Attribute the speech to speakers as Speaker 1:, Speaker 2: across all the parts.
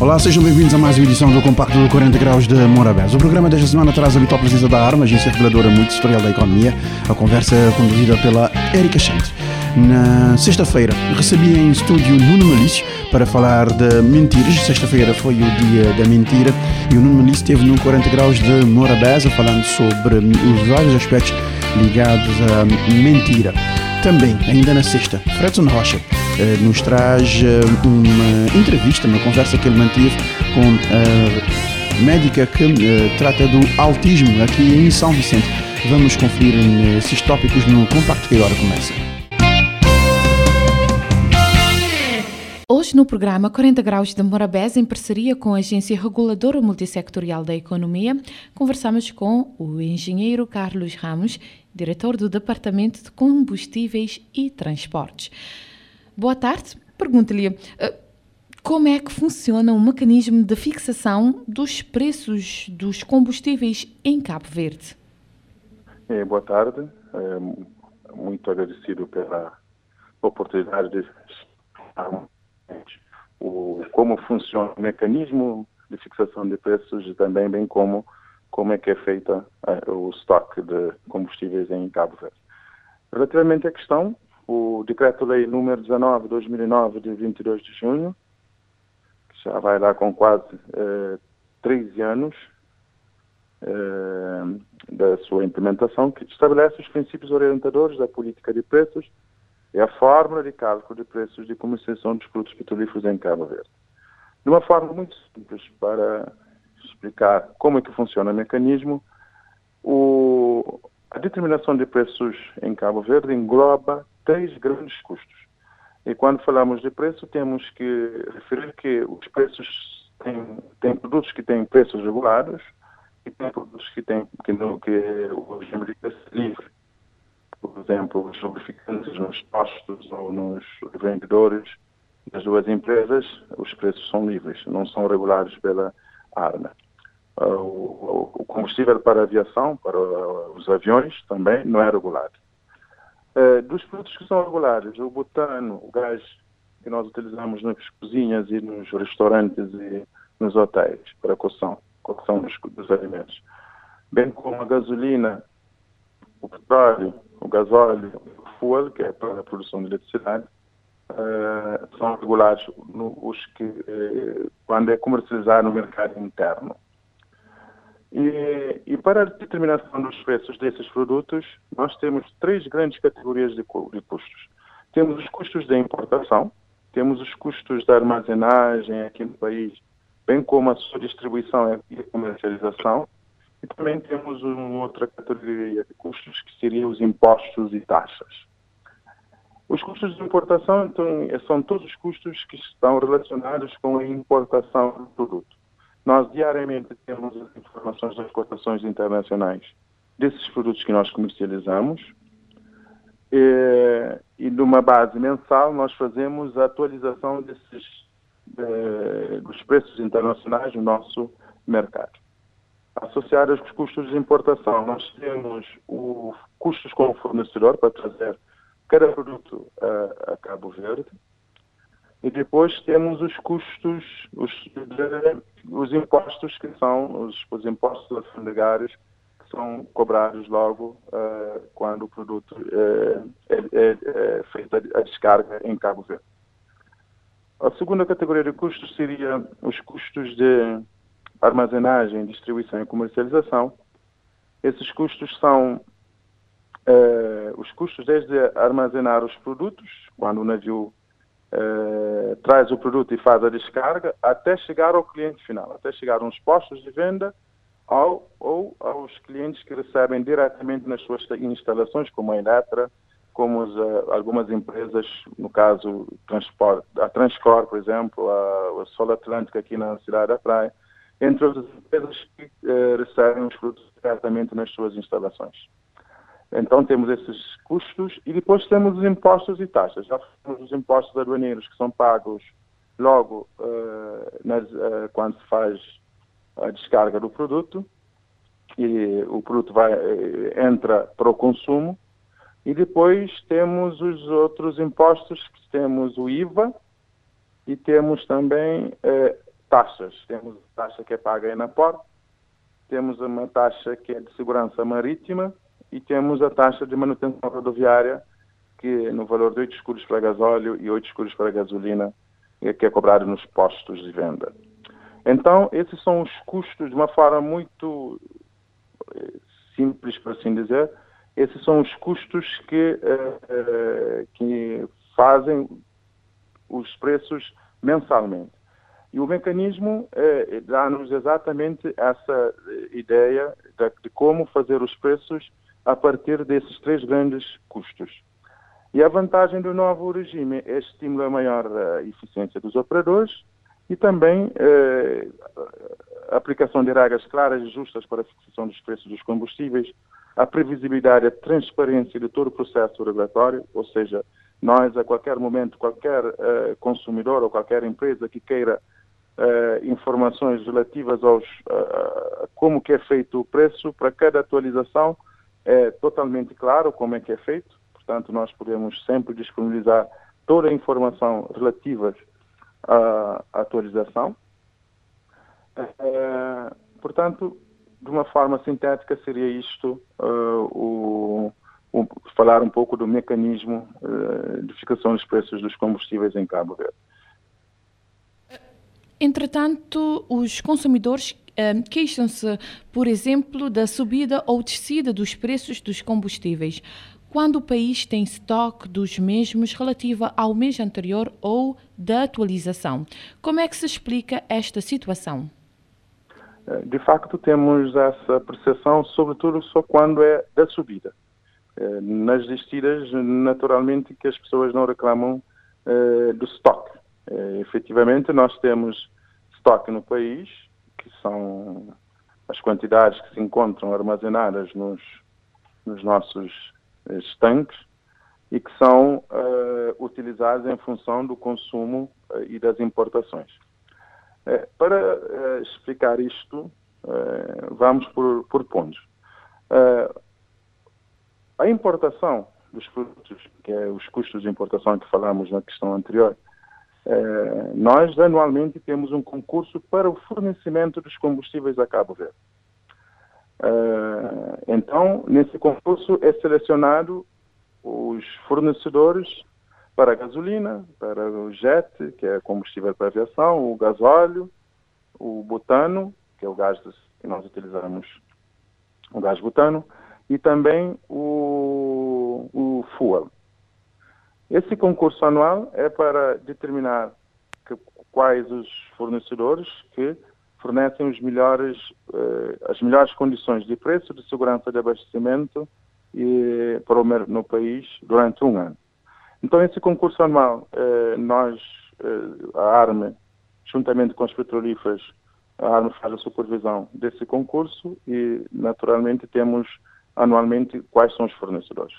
Speaker 1: Olá, sejam bem-vindos a mais uma edição do Compacto do 40 Graus de Morabeza. O programa desta semana traz a habitual presença da ARMA, agência reguladora multissetorial da economia. A conversa conduzida pela Erika Chante. Na sexta-feira recebi em estúdio Nuno Malício para falar de mentiras. Sexta-feira foi o dia da mentira e o Nuno Malício esteve no 40 Graus de Morabeza falando sobre os vários aspectos ligados à mentira. Também, ainda na sexta, Fredson Rocha eh, nos traz eh, uma entrevista, uma conversa que ele manteve com a médica que eh, trata do autismo aqui em São Vicente. Vamos conferir esses tópicos no compacto que agora começa.
Speaker 2: Hoje no programa 40 Graus de Morabés, em parceria com a Agência Reguladora Multissectorial da Economia, conversamos com o engenheiro Carlos Ramos, diretor do Departamento de Combustíveis e Transportes. Boa tarde. Pergunto-lhe eh, como é que funciona o mecanismo de fixação dos preços dos combustíveis em Cabo Verde?
Speaker 3: É, boa tarde. É, muito agradecido pela oportunidade de o, como funciona o mecanismo de fixação de preços e também bem como como é que é feita uh, o estoque de combustíveis em Cabo Verde. Relativamente à questão, o Decreto-Lei número 19 de 2009, de 22 de junho, que já vai lá com quase uh, 13 anos uh, da sua implementação, que estabelece os princípios orientadores da política de preços é a fórmula de cálculo de preços de comercialização dos produtos petrolíferos em Cabo Verde. De uma forma muito simples para explicar como é que funciona o mecanismo, o, a determinação de preços em Cabo Verde engloba três grandes custos. E quando falamos de preço, temos que referir que os preços têm, têm produtos que têm preços regulados e tem produtos que têm que, no, que o regime de preço livre por exemplo, os lubrificantes nos postos ou nos vendedores das duas empresas, os preços são livres, não são regulados pela ARNA. Ah, o combustível para aviação, para os aviões, também não é regulado. Ah, dos produtos que são regulados, o butano, o gás que nós utilizamos nas cozinhas e nos restaurantes e nos hotéis para a cocção, cocção dos, dos alimentos, bem como a gasolina, o petróleo, o gasóleo, o fuel, que é para a produção de eletricidade, uh, são regulados no, os que, uh, quando é comercializado no mercado interno. E, e, para a determinação dos preços desses produtos, nós temos três grandes categorias de, de custos. Temos os custos da importação, temos os custos da armazenagem aqui no país, bem como a sua distribuição e comercialização, e também temos uma outra categoria de custos, que seriam os impostos e taxas. Os custos de importação então, são todos os custos que estão relacionados com a importação do produto. Nós diariamente temos as informações das cotações internacionais desses produtos que nós comercializamos e, e numa base mensal nós fazemos a atualização desses, de, dos preços internacionais no nosso mercado associar aos custos de importação. Nós temos os custos com o fornecedor para trazer cada produto a, a Cabo Verde. E depois temos os custos, os, os impostos que são os, os impostos alfandegários que são cobrados logo uh, quando o produto uh, é, é, é feita a descarga em Cabo Verde. A segunda categoria de custos seria os custos de armazenagem, distribuição e comercialização. Esses custos são uh, os custos desde armazenar os produtos, quando o navio uh, traz o produto e faz a descarga, até chegar ao cliente final, até chegar aos postos de venda ao, ou aos clientes que recebem diretamente nas suas instalações, como a Eletra, como as, uh, algumas empresas, no caso a Transcor, por exemplo, a, a Sol Atlântica aqui na cidade da Praia, entre outras empresas que uh, recebem os produtos diretamente nas suas instalações. Então temos esses custos e depois temos os impostos e taxas. Já temos os impostos aduaneiros que são pagos logo uh, nas, uh, quando se faz a descarga do produto e o produto vai, entra para o consumo e depois temos os outros impostos, temos o IVA e temos também taxas. Temos a taxa que é paga na porta, temos uma taxa que é de segurança marítima e temos a taxa de manutenção rodoviária, que no valor de 8 escudos para gasóleo e 8 escudos para gasolina, que é cobrado nos postos de venda. Então, esses são os custos, de uma forma muito eh, simples, por assim dizer, esses são os custos que, uh, uh, que fazem os preços mensalmente. E o mecanismo eh, dá-nos exatamente essa ideia de, de, como fazer os preços a partir desses três grandes custos. E a vantagem do novo regime é estimular a maior uh, eficiência dos operadores e também eh, a aplicação de regras claras e justas para a fixação dos preços dos combustíveis, a previsibilidade e a transparência de todo o processo regulatório, ou seja, nós a qualquer momento, qualquer uh, consumidor ou qualquer empresa que queira uh, informações relativas aos uh, como que é feito o preço para cada atualização é totalmente claro como é que é feito. Portanto, nós podemos sempre disponibilizar toda a informação relativa à atualização. Uh, portanto, de uma forma sintética, seria isto o, o, falar um pouco do mecanismo de fixação dos preços dos combustíveis em Cabo Verde.
Speaker 2: Entretanto, os consumidores queixam-se, por exemplo, da subida ou descida dos preços dos combustíveis, quando o país tem estoque dos mesmos relativa ao mês anterior ou da atualização. Como é que se explica esta situação?
Speaker 3: Eh, de facto, temos essa percepção, sobretudo só quando é da subida. Eh, nas descidas, naturalmente, que as pessoas não reclamam uh, do estoque. Efetivamente, nós temos estoque no país, que são as quantidades que se encontram armazenadas nos, nos nossos estanques e que são uh, utilizados em função do consumo uh, e das importações. Uh, para explicar isto, vamos por, por pontos. a importação dos produtos, que é os custos de importação que falamos na questão anterior, eh, nós anualmente temos um concurso para o fornecimento dos combustíveis a Cabo Verde. Eh, então, nesse concurso é selecionado os fornecedores para a gasolina, para o jet, que é combustível para aviação, o gasóleo, o butano, que é o gás que nós utilizamos, o gás butano, e também o, o fuel. Esse concurso anual é para determinar que, quais os fornecedores que fornecem melhores, eh, as melhores condições de preço, de segurança de abastecimento e, para o, no país durante um ano. Então, esse concurso anual, eh, nós, eh, a ARME, juntamente com as petrolíferas, a ARME faz a supervisão desse concurso e, naturalmente, temos anualmente quais são os fornecedores.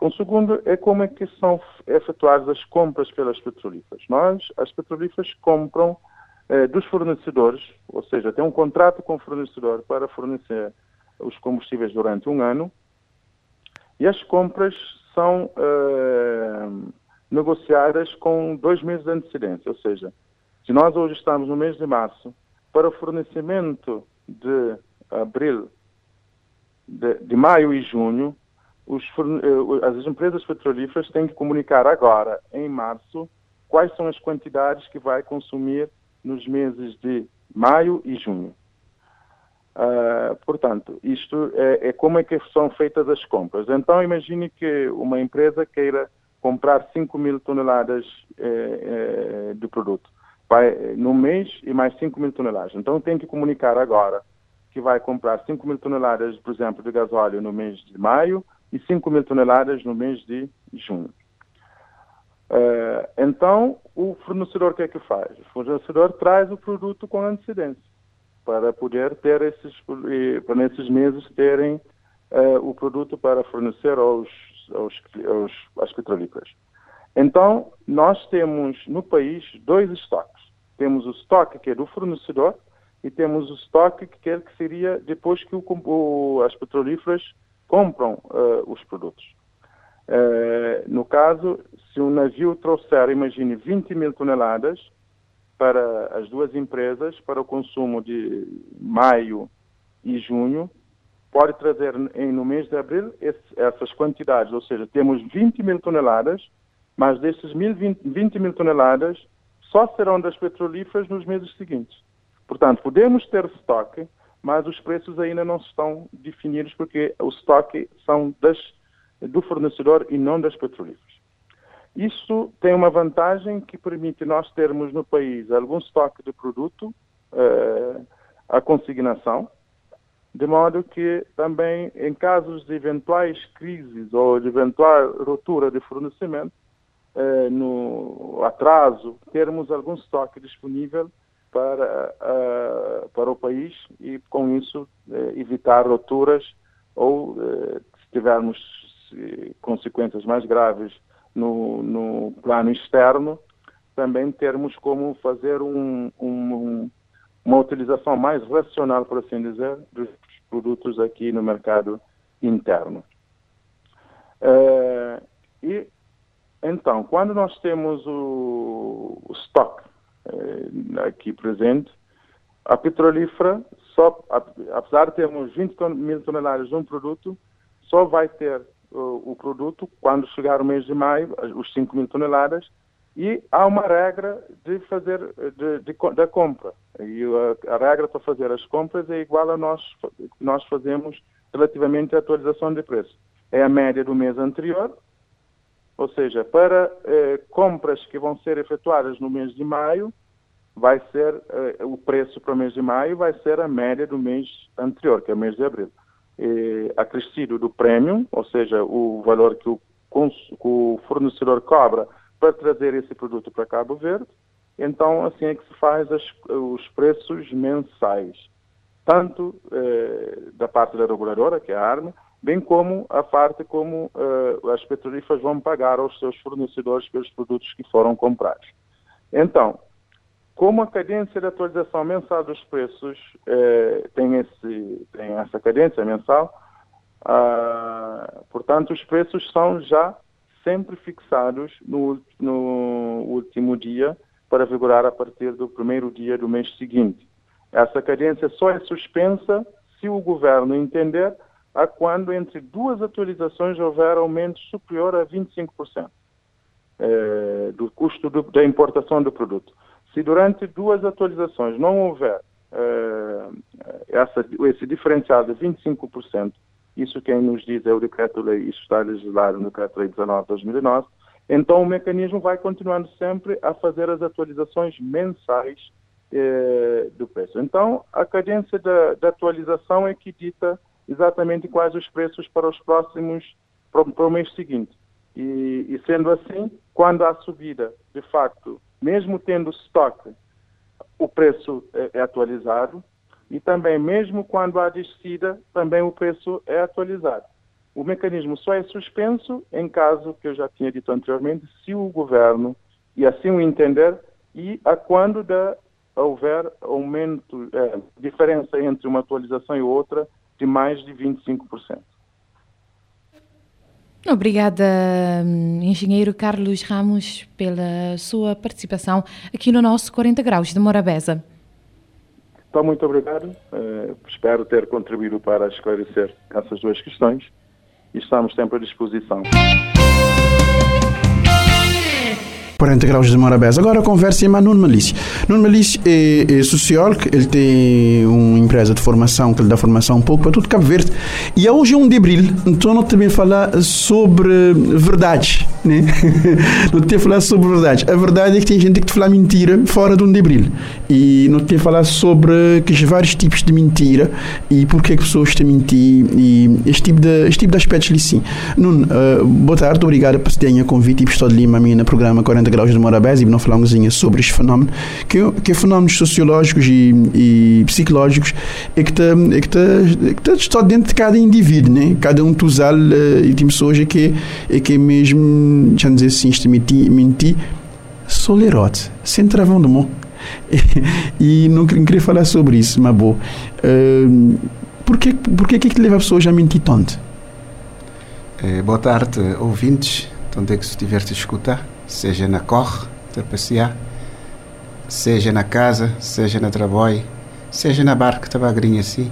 Speaker 3: Um segundo é como é que são efetuadas as compras pelas petrolíferas. Nós, as petrolíferas, compram eh, dos fornecedores, ou seja, tem um contrato com o fornecedor para fornecer os combustíveis durante um ano e as compras são eh, negociadas com dois meses de antecedência, ou seja, se nós hoje estamos no mês de março, para o fornecimento de abril, de, de maio e junho, os, eh, as empresas petrolíferas têm que comunicar agora, em março, quais são as quantidades que vai consumir nos meses de maio e junho. Uh, portanto, isto é, é, como é que são feitas as compras. Então, imagine que uma empresa queira comprar 5 mil toneladas eh, eh, de produto vai, no mês e mais 5 mil toneladas. Então, tem que comunicar agora que vai comprar 5 mil toneladas, por exemplo, de gasóleo no mês de maio e 5 mil toneladas no mês de junho. Uh, então, o fornecedor o que é que faz? O fornecedor traz o produto com antecedência para poder ter esses, para nesses meses terem uh, o produto para fornecer aos, aos, aos, às petrolíferas. Então, nós temos no país dois estoques. Temos o estoque que é do fornecedor e temos o estoque que quer que seria depois que o, as petrolíferas compram uh, os produtos. Uh, no caso, se um navio trouxer, imagine, 20 mil toneladas para as duas empresas, para o consumo de maio e junho, pode trazer em, no mês de abril esse, essas quantidades, ou seja, temos 20 mil toneladas, mas desses 20, 20 mil toneladas só serão das petrolíferas nos meses seguintes. Portanto, podemos ter estoque, mas os preços ainda não estão definidos porque o estoque são das, do fornecedor e não das petrolíferas. Isso tem uma vantagem que permite nós termos no país algum estoque de produto, uh, a consignação, de modo que também em casos de eventuais crises ou de eventual ruptura de fornecimento, uh, no atraso, termos algum estoque disponível para, uh, para o país e, com isso, uh, evitar rupturas ou, uh, se tivermos consequências mais graves no, no plano externo, também termos como fazer um, um, uma utilização mais racional, por assim dizer, dos produtos aqui no mercado interno. e então, quando nós temos o, o eh, aqui presente, a petrolífera, só, apesar de termos 20 mil toneladas de um produto, só vai ter o, o produto quando chegar o mês de maio, os 5 mil toneladas, e há uma regra de fazer de, de, da compra. E a, a, regra para fazer as compras é igual a nós nós fazemos relativamente à atualização de preço. É a média do mês anterior ou seja, para eh, compras que vão ser efetuadas no mês de maio, vai ser eh, o preço para o mês de maio vai ser a média do mês anterior, que é o mês de abril. E, acrescido do prêmio, ou seja, o valor que o, que o fornecedor cobra para trazer esse produto para Cabo Verde. Então, assim é que se faz as, os preços mensais, tanto eh, da parte da reguladora, que é a ARMA, bem como a parte como uh, as petrolíferas vão pagar aos seus fornecedores pelos produtos que foram comprados. Então, como a cadência de atualização mensal dos preços uh, tem, esse, tem essa cadência mensal, uh, portanto, os preços são já sempre fixados no, no último dia para vigorar a partir do primeiro dia do mês seguinte. Essa cadência só é suspensa se o governo entender a quando entre duas atualizações houver aumento superior a 25% eh, do custo do, da importação do produto. Se durante duas atualizações não houver eh, essa, esse diferencial de 25%, isso quem nos diz é o decreto-lei, isso está legislado no decreto-lei 19 de 2009, então o mecanismo vai continuando sempre a fazer as atualizações mensais eh, do preço. Então, a cadência da, da atualização é que dita exatamente quais os preços para os próximos, para o mês seguinte. E, e, sendo assim, quando há subida, de facto, mesmo tendo estoque, o preço é, é atualizado e também mesmo quando há descida, também o preço é atualizado. O mecanismo só é suspenso em caso, que eu já tinha dito anteriormente, se o governo, e assim o entender, e a quando da, houver aumento, é, diferença entre uma atualização e outra, de mais de 25%.
Speaker 2: Obrigada, engenheiro Carlos Ramos, pela sua participação aqui no nosso 40 Graus de Morabeza.
Speaker 3: Então, muito obrigado. Uh, espero ter contribuído para esclarecer essas duas questões e estamos sempre à disposição.
Speaker 1: 40 graus de Morabeza. Agora conversa com Nuno Malício. Nuno Malício é, é, sociólogo, ele tem uma empresa de formação que lhe dá formação um pouco para tudo Cabo Verde. E hoje é um de abril, então não também falar sobre verdade. Né? não tem falar sobre verdade. A verdade é que tem gente que te fala mentira fora de um de abril. E não tem falar sobre que vários tipos de mentira e porque é que pessoas te mentir e este tipo de, este tipo de aspectos ali sim. Nuno, uh, boa tarde, obrigado por ter convite e por estar ali a mim no programa 40 graus de Morabés e não falamos sobre este fenómeno, que, que é fenómenos sociológicos e, e psicológicos é que está é que tá, é tá, está dentro de cada indivíduo, né? Cada um tusal uh, e tem pessoas é que é que é mesmo, deixa dizer assim, este mentir, mentir solerote, sem travão do mão. e não queria falar sobre isso, mas bom. Uh, por que, por que é que leva pessoas a mentir tanto?
Speaker 4: Eh, boa tarde, ouvintes, onde é que estiver a escutar, seja na corre, a passear, seja na casa, seja na trabalho, seja na barca, tabagrinha assim,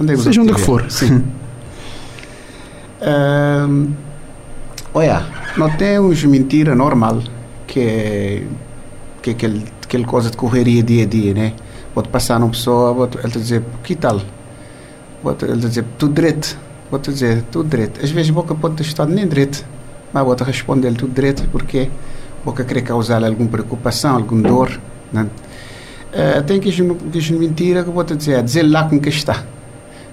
Speaker 1: onde é seja onde for.
Speaker 4: Sim. uh, olha, não temos mentira normal, que é, que é aquele, aquele coisa de correria dia a dia, né? Pode passar numa pessoa, pode, ele dizer, que tal? Pode, ele dizer, tudo direito Vou-te dizer, tudo direito. Às vezes a boca pode estado nem direito, mas vou-te responder tudo direito porque boca querer causar alguma preocupação, alguma dor. Né? Uh, tem que dizer mentira que vou-te dizer, dizer lá com que está.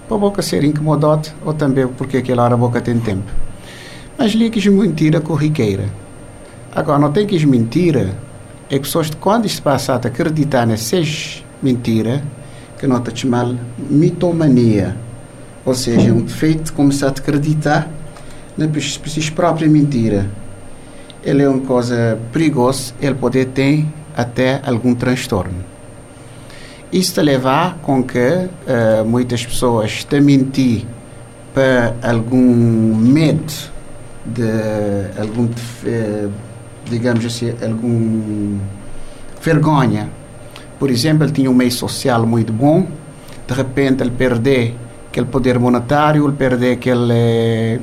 Speaker 4: Para a boca ser incomodado ou também porque aquela hora a boca tem tempo. Mas li que mentira corriqueira. Agora, não tem que mentira é que pessoas, quando isto passa a acreditar nessas mentira, que não te chamar mitomania ou seja, um defeito começar a acreditar na sua própria mentira. Ele é uma coisa perigosa, ele pode ter até algum transtorno. Isto leva com que uh, muitas pessoas te mentir para algum medo de algum uh, digamos assim algum vergonha por exemplo ele tinha um meio social muito bom de repente ele perder aquele poder monetário, ele perde aquele,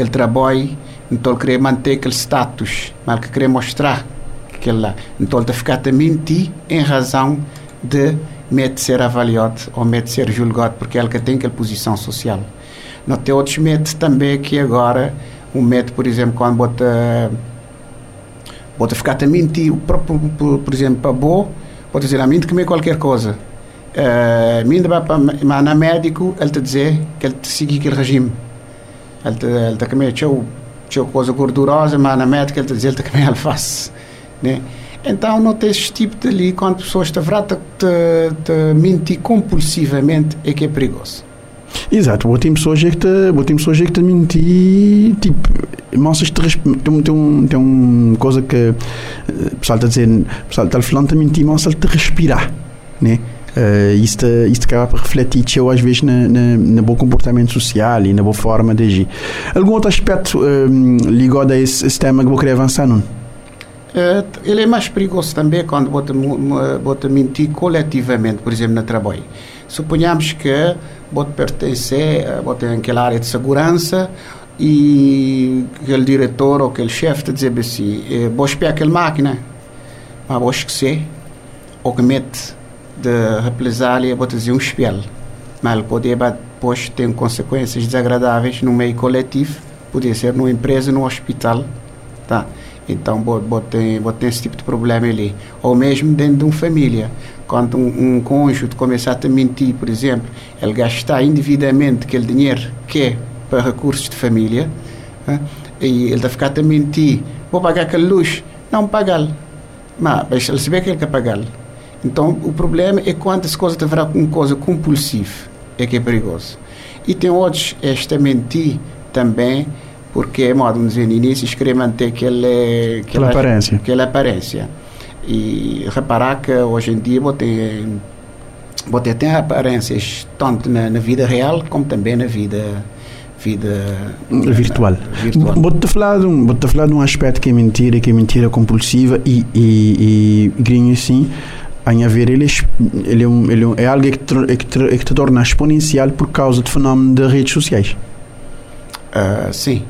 Speaker 4: aquele trabalho, então ele queria manter aquele status, mas ele queria mostrar aquele Então ele ficar a mentir em razão de medo de ser avaliado ou medo de ser julgado, porque ele que tem aquela posição social. Não tem outros medos também que agora, um medo, por exemplo, quando bota, bota ficar a mentir, por, por, por, exemplo, para boa, pode dizer a mim de comer qualquer coisa. Uh, para na médico ele te dizer que ele te seguir aquele regime te te comer tchau tchau coisa gordurosa mas na médica ele te dizer ele te comer alface né então não tem esse tipo de ali quando pessoas te te, te, te mentir compulsivamente é que é perigoso
Speaker 1: Exato, vou ter pessoas que te, vou pessoas que te mentir, tipo, mostras te tem, tem, um, tem uma coisa que o pessoal está a dizer, o pessoal está falando te mentir, mostra-te respirar, né? Uh, isto, isto acaba por refletir eu às vezes na, na, na bom comportamento social e na boa forma de agir. Algum outro aspecto um, ligado a esse, esse, tema que eu queria avançar, não?
Speaker 4: Uh, ele é mais perigoso também quando bota, bota mentir coletivamente, por exemplo, no trabalho. Suponhamos que bota pertencer, bota naquela área de segurança e aquele diretor ou aquele chefe te dizer assim, eh, vou aquela máquina, mas vou esquecer, ou que mete de represália, vou dizer, um espelho. Mas poder depois ter consequências desagradáveis no meio coletivo, podia ser numa empresa, num hospital, tá? Então, vou ter, ter esse tipo de problema ali. Ou mesmo dentro de uma família. Quando um, um cônjuge começar a mentir, por exemplo, ele gastar indevidamente aquele dinheiro que é para recursos de família, né? e ele está ficar a mentir, vou pagar aquele luz, não pagar. Mas ele sabe que ele quer pagar. Então, o problema é quando as coisas virar uma coisa compulsiva, é que é perigoso. E tem outros, esta mentir também, porque, é modo de dizer no início, querer manter aquele,
Speaker 1: aquela, aquela aparência.
Speaker 4: Aquela aparência. E reparar que hoje em dia você tem, tem aparências tanto na, na, vida real como também na vida vida
Speaker 1: virtual. virtual. Vou-te falar, de um, vou falar de um aspecto que é mentira, que é mentira compulsiva e, e, e assim, em haver ele, ele, é, ele é algo que te, que, te, que te torna exponencial por causa do fenómeno das redes sociais.
Speaker 4: Uh, sim.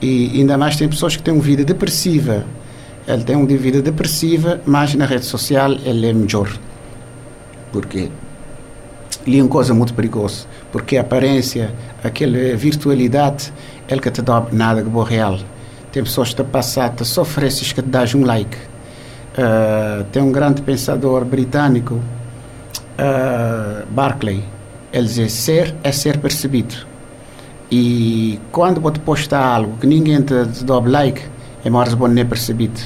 Speaker 4: E ainda mais tem pessoas que têm uma vida depressiva. Ele tem uma vida depressiva, mas na rede social ele é melhor. Porque ali é uma coisa muito perigosa. Porque a aparência, aquela virtualidade, ele que te dá nada de bom real. Tem pessoas que te passam, te sofrem que te dás um like Uh, tem um grande pensador britânico, uh, Barclay. Ele diz: ser é ser percebido. E quando você posta algo que ninguém te, te dá like, é mais bom nem percebido.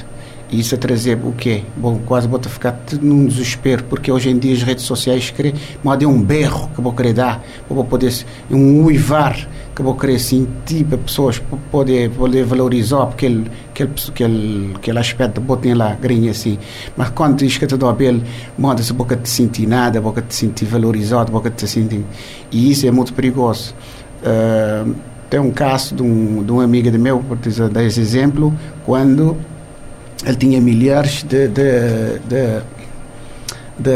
Speaker 4: E isso a trazer o quê? Bom, quase vou ficar num desespero, porque hoje em dia as redes sociais querem, é um berro que vou querer dar, vou poder, um uivar que vou querer sentir para pessoas poder, poder valorizar aquele, aquele, aquele, aquele aspecto de botar lá, grinha assim. Mas quando diz que te dá belo, moda-se boca te sentir nada, boca te sentir valorizado, boca te sentir. E isso é muito perigoso. Uh, tem um caso de um, de um amigo de meu, por dar esse exemplo, quando ele tinha milhares de, de, de, de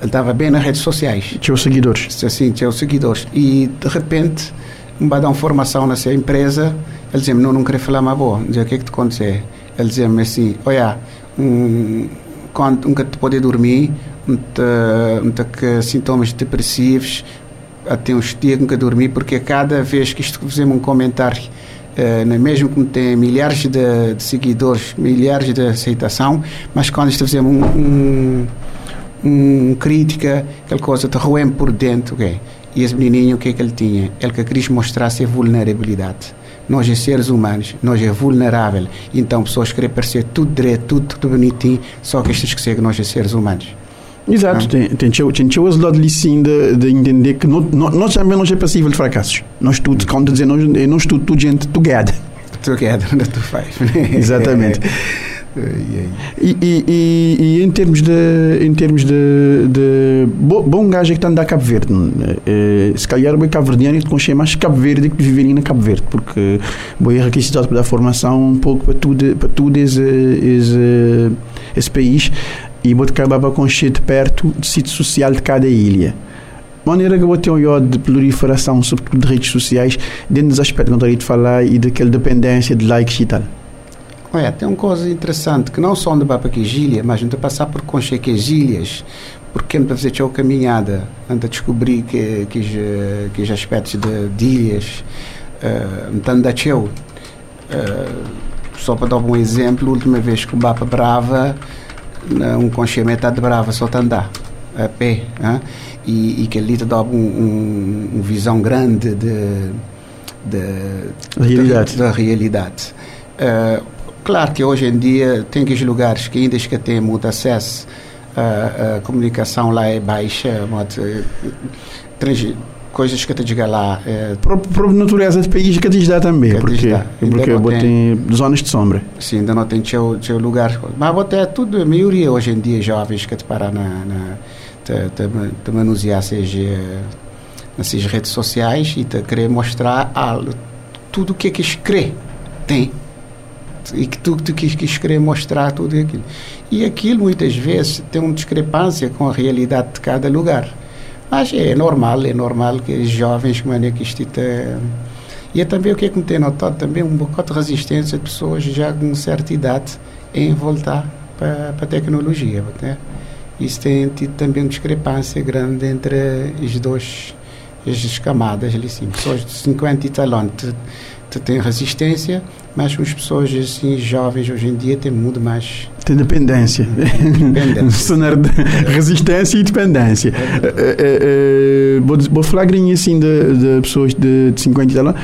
Speaker 4: ele estava bem nas redes sociais.
Speaker 1: Tinha os seguidores.
Speaker 4: Sim, tinha os seguidores. E de repente, vai dar uma formação nessa empresa, ele dizia-me, não, não queria falar mais boa. Dizia, o que é que te aconteceu? Ele dizia-me assim, olha, um, quando nunca te pode dormir, muita, que sintomas depressivos, até uns dias nunca dormir, porque cada vez que isto fizemos um comentário uh, mesmo que tem milhares de, de, seguidores, milhares de aceitação, mas quando fazemos um, um, um crítica, aquela coisa te roem por dentro, okay? e esse menininho, o que é que ele tinha? Ele que quis mostrar a vulnerabilidade. Nós é seres humanos, nós é vulnerável. Então, pessoas querem parecer tudo direito, tudo, tudo bonitinho, só que estes que que nós é seres humanos.
Speaker 1: Exato, tem, tem, tem, tem esse lado ali sim de, de entender que nós, nós também não é passível de fracassos. Nós tudo, quando dizer nós, nós tudo, tudo gente together.
Speaker 4: Together, não tu faz.
Speaker 1: Exatamente. E, e, e, e, em termos de em termos de, de bom gajo é que está a andar a Cabo Verde é, se calhar o Cabo Verdeano e conhecer mais Cabo Verde que viver na Cabo Verde porque vou ir requisitado para dar formação um pouco para tudo para tudo esse, esse, esse país e com de perto do sítio social de cada ilha. De maneira que eu ter um de proliferação, sobretudo de redes sociais, dentro dos aspectos que eu de falar e daquela dependência de likes e tal.
Speaker 4: Olha, tem uma coisa interessante, que não só anda para aqui Gília, mas anda passar por Concheque Gílias, porque anda fazer uma caminhada, anda a descobrir que, que, que os aspectos de, de ilhas, uh, anda a uh, só para dar um exemplo, a última vez que o Bapa Brava um conchimento de brava só andar a pé hein? e, e que ali te dá um, um, um, visão grande de, de
Speaker 1: realidade.
Speaker 4: da realidade. Uh, claro que hoje em dia tem aqueles lugares que ainda que têm muito acesso a, a comunicação lá é baixa, muito, coisas que te diga lá. É,
Speaker 1: por, por natureza de país que te dá também, que porque, dá. porque tem zonas de sombra.
Speaker 4: Sim, ainda não tem seu, seu lugar. Mas até tudo, a maioria hoje em dia jovens que te parar na, na te, te, te manusear essas, nessas redes sociais e te querer mostrar algo, tudo o que é que escreve tem e que tu, tu quis, quis querer mostrar tudo aquilo. E aquilo muitas vezes tem uma discrepância com a realidade de cada lugar. Mas é normal, é normal que os jovens, como é que isto E é também o que é que me tem notado, também um bocado de resistência de pessoas já com certa idade em voltar para, para a tecnologia. Né? Isso tem tido também uma discrepância grande entre os dois, as camadas ali sim. Pessoas de 50 e tal têm resistência, mas as pessoas assim jovens hoje em dia têm muito mais
Speaker 1: tem dependência, dependência. de resistência e dependência. É, é, é, vou, vou falar assim de, de, pessoas de, de 50 anos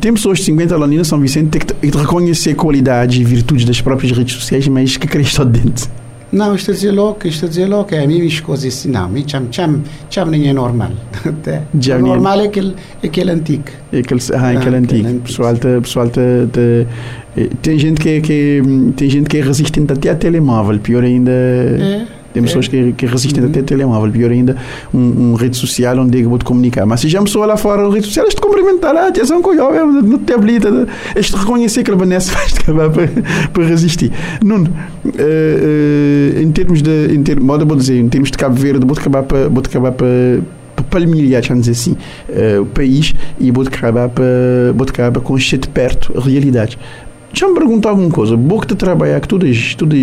Speaker 1: tem pessoas de 50 anos na São Vicente que tem que reconhecer qualidades e virtudes das próprias redes sociais mas que cresce dentro
Speaker 4: não, isto dizer louco, isto dizer louco, é a minha coisa assim, não, me chama, chama, chama nem é normal. o normal é aquele, é aquele antigo.
Speaker 1: É aquele, ah, é aquele antigo. Pessoal, tá, pessoal tá, tá, tem gente que, é, que tem gente que é resistente até a telemóvel, pior ainda. É. Tem pessoas é. que, que resistem uhum. até telemóvel, pior ainda, um, um, rede social onde eu vou te comunicar. Mas se já uma pessoa lá fora na rede social, este cumprimentar, ah, atenção com eu, no tableta, este reconhecer que benesse faz acabar para, resistir. Nuno, uh, uh, em termos de, em ter, modo, vou dizer, em termos de Cabo Verde, vou acabar para, vou acabar para palmilhar, vamos dizer assim, uh, o país e vou acabar para, vou acabar com de perto a realidade. Deixa-me perguntar alguma coisa. Boa que te trabalhar, que todas, todas,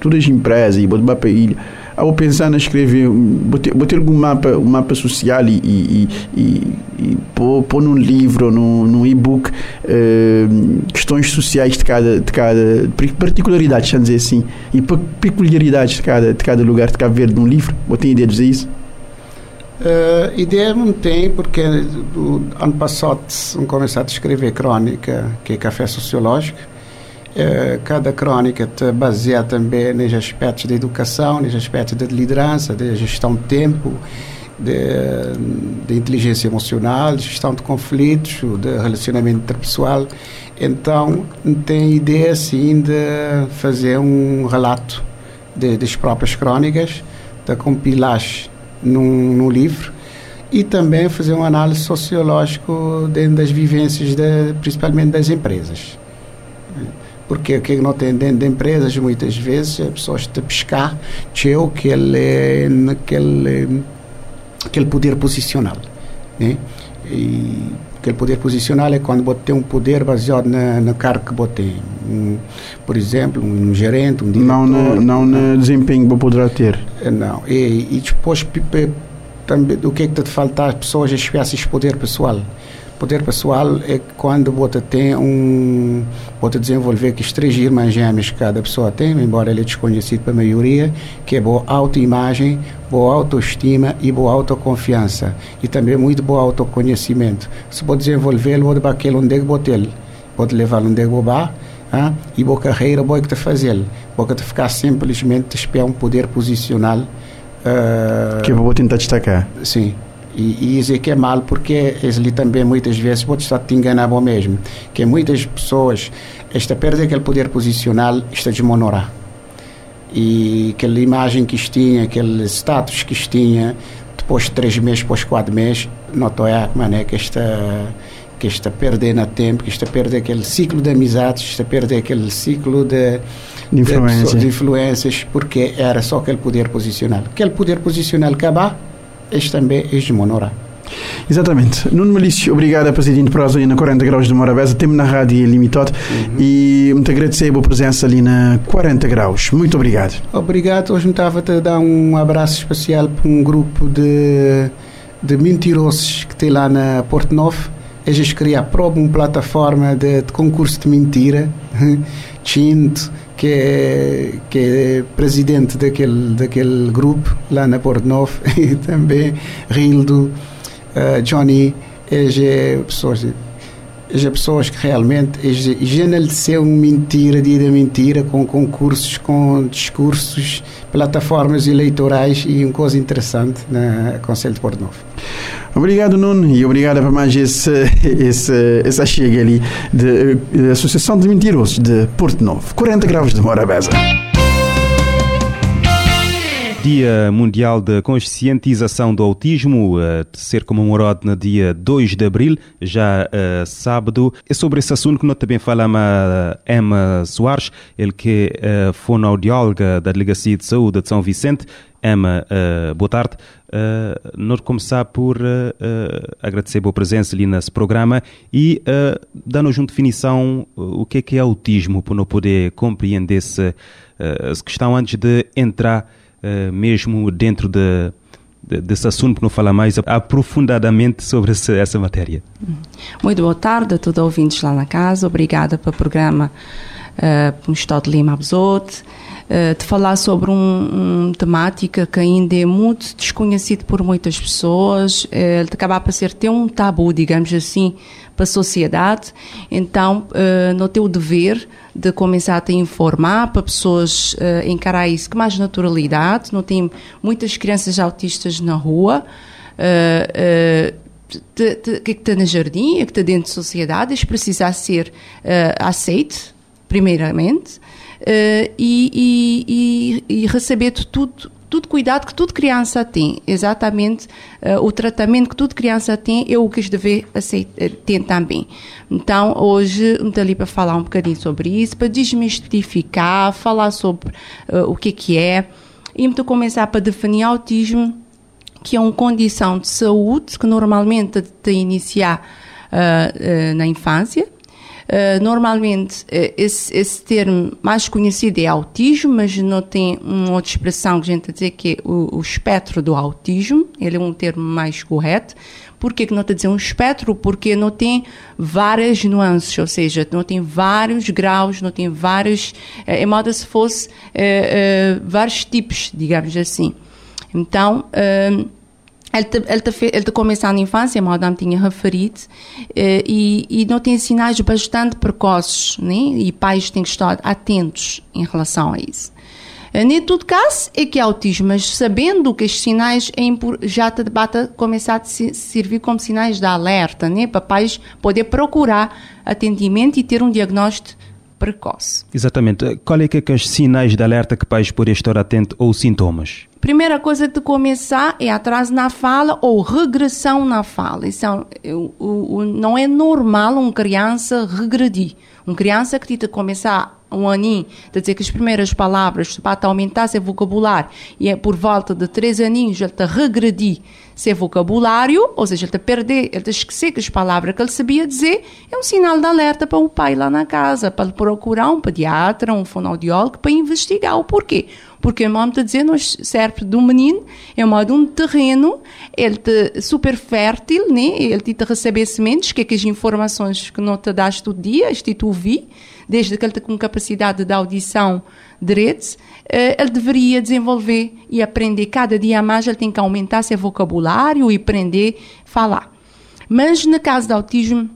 Speaker 1: todas as empresas, vou para a ilha, ao pensar na escrever, vou ter, vou ter algum mapa, um mapa social e, e, e, e pôr, pôr num livro, num, num e-book, eh, questões sociais de cada, de cada particularidades, vamos dizer assim, e peculiaridades de cada, de cada lugar, de Cabo Verde, num livro. Vou ter ideia de dizer isso?
Speaker 4: Uh, ideia não tem, porque do ano passado um a escrever crônica, que é Café Sociológico, Uh, cada crónica te baseia também nos aspectos da educação, nos aspectos da liderança, da gestão de tempo, de inteligência emocional, gestão de conflitos, de relacionamento interpessoal. Então, tem ideia, sim, de fazer um relato das próprias crónicas, de compilar num, num livro e também fazer uma análise sociológica dentro das vivências, de, principalmente das empresas. Porque o que não tem dentro de empresas, muitas vezes, as pessoas te pescar, teu, que ele, naquele aquele poder posicional. Né? E aquele poder posicional é quando você tem um poder baseado na, na cargo que você tem. Um, por exemplo, um gerente, um diretor.
Speaker 1: Não no, não no desempenho que poderá ter.
Speaker 4: Eh, não. E, e depois, também, o que é que te falta às pessoas é esse poder pessoal poder pessoal é quando você tem um você desenvolver que três irmãs gêmeas que cada pessoa tem embora ele é desconhecido para a maioria que é boa autoimagem boa autoestima e boa autoconfiança. E também muito bom autoconhecimento. Se pode desenvolver pode aquele onde é que botar pode levar onde é que ah, e boa carreira boa que te fazer boa te ficar simplesmente esperar um poder posicional
Speaker 1: uh, que eu vou tentar destacar
Speaker 4: sim e, e isso é que é mal porque ele também muitas vezes pode estar te enganar bom mesmo. Que muitas pessoas, esta perda aquele poder posicional está desmonorar. E aquela imagem que tinha, aquele status que tinha, depois de três meses, depois de quatro meses, notou é mané que está que está perdendo tempo, que está perdendo aquele ciclo de amizades, está perdendo aquele ciclo de,
Speaker 1: de, influência.
Speaker 4: de, de influências, porque era só aquele poder posicional. Aquele poder posicional acabar, este também é hegemonora.
Speaker 1: Exatamente. Nuno Malício, obrigado, Presidente Prosa, ali na 40 Graus de Morabeza. Temos na Rádio Limitot uhum. e muito agradecer a boa presença ali na 40 Graus. Muito obrigado.
Speaker 4: Obrigado. Hoje me estava a dar um abraço especial para um grupo de, de mentirosos que tem lá na Porto Novo. Eles criam próprio uma plataforma de, de concurso de mentira. Tinto que é, que é presidente daquele, daquele grupo lá na Porto Novo, e também Rildo, uh, Johnny, eles é pessoas, eles é pessoas que realmente generalizam mentira, dia de mentira, com concursos, com discursos, plataformas eleitorais e uma coisa interessante na Conselho de Porto Novo.
Speaker 1: Obrigado, Nuno, e obrigado por mais esse, esse, essa chega ali da Associação de Mentirosos de Porto Novo. 40 graus de Morabeza.
Speaker 5: Dia Mundial de Conscientização do Autismo, a ser comemorado no dia 2 de abril, já uh, sábado. É sobre esse assunto que nós também falamos a Emma Soares, ele que é uh, fonoaudióloga da Delegacia de Saúde de São Vicente. Emma, uh, boa tarde. Uh, nós começar por uh, uh, agradecer a boa presença ali nesse programa e uh, dar-nos uma definição o que é que é autismo, para não poder compreender essa questão antes de entrar mesmo dentro de, de, desse assunto, para não falar mais aprofundadamente sobre essa, essa matéria.
Speaker 6: Muito boa tarde a todos os ouvintes lá na casa. Obrigada pelo programa uh, Estado de Lima Abzote. Eh, de falar sobre um, um, temática que ainda é muito desconhecido por muitas pessoas, uh, de acabar por ser ter um tabu, digamos assim, para a sociedade. Então, uh, não tem o dever de começar a te informar para pessoas uh, encarar isso com mais naturalidade. Não tem muitas crianças autistas na rua. Uh, que está no jardim, que está dentro da sociedade, eles precisam ser aceitos, primeiramente, uh, e, e, e, receber tudo tudo cuidado que toda criança tem, exatamente uh, o tratamento que toda criança tem é o que eles devem aceitar, ter também. Então, hoje, estou ali para falar um bocadinho sobre isso, para desmistificar, falar sobre uh, o que, que é, e estou começar para definir autismo, que é uma condição de saúde que normalmente te iniciar uh, na infância, Uh, normalmente, uh, esse, esse termo mais conhecido é autismo, mas não tem uma outra expressão que a gente dizer que é o, o espectro do autismo. Ele é um termo mais correto. Por que, não está dizendo um espectro? Porque não tem várias nuances, ou seja, não tem vários graus, não tem vários. É, é modo se fosse vários tipos, digamos assim. Então, te, ele, começa na infância, a madame tinha referido, eh, e, e não tem sinais bastante precoces, né? e pais têm que estar atentos em relação a isso. Eh, nem todo caso é que é autismo, mas sabendo que estes sinais é já te bata começar a servir como sinais de alerta, né? para pais poder procurar atendimento e ter um diagnóstico precoce.
Speaker 1: Exatamente. Qual é que é os sinais de alerta que pais podem estar atentos ou sintomas?
Speaker 6: Primeira coisa de começar é atraso na fala ou regressão na fala. Isso é, o, o, não é normal uma criança regredir. Uma criança que tenta começar um aninho, de dizer que as primeiras palavras para aumentar seu vocabulário e é por volta de três aninhos ele está regredir seu vocabulário, ou seja, ele está perder, ele está esquecer que as palavras que ele sabia dizer, é um sinal de alerta para o pai lá na casa, para procurar um pediatra, um fonoaudiólogo para investigar o porquê. Porque o modo de dizer, no cérebro do menino é modo um terreno, ele te super fértil, né? ele te receber sementes, que é que as informações que não te das todo dia, este tu ouvi, desde que ele está com capacidade de audição direito, eh, ele deveria desenvolver e aprender cada dia mais, ele tem que aumentar seu vocabulário e aprender a falar. Mas no caso do autismo,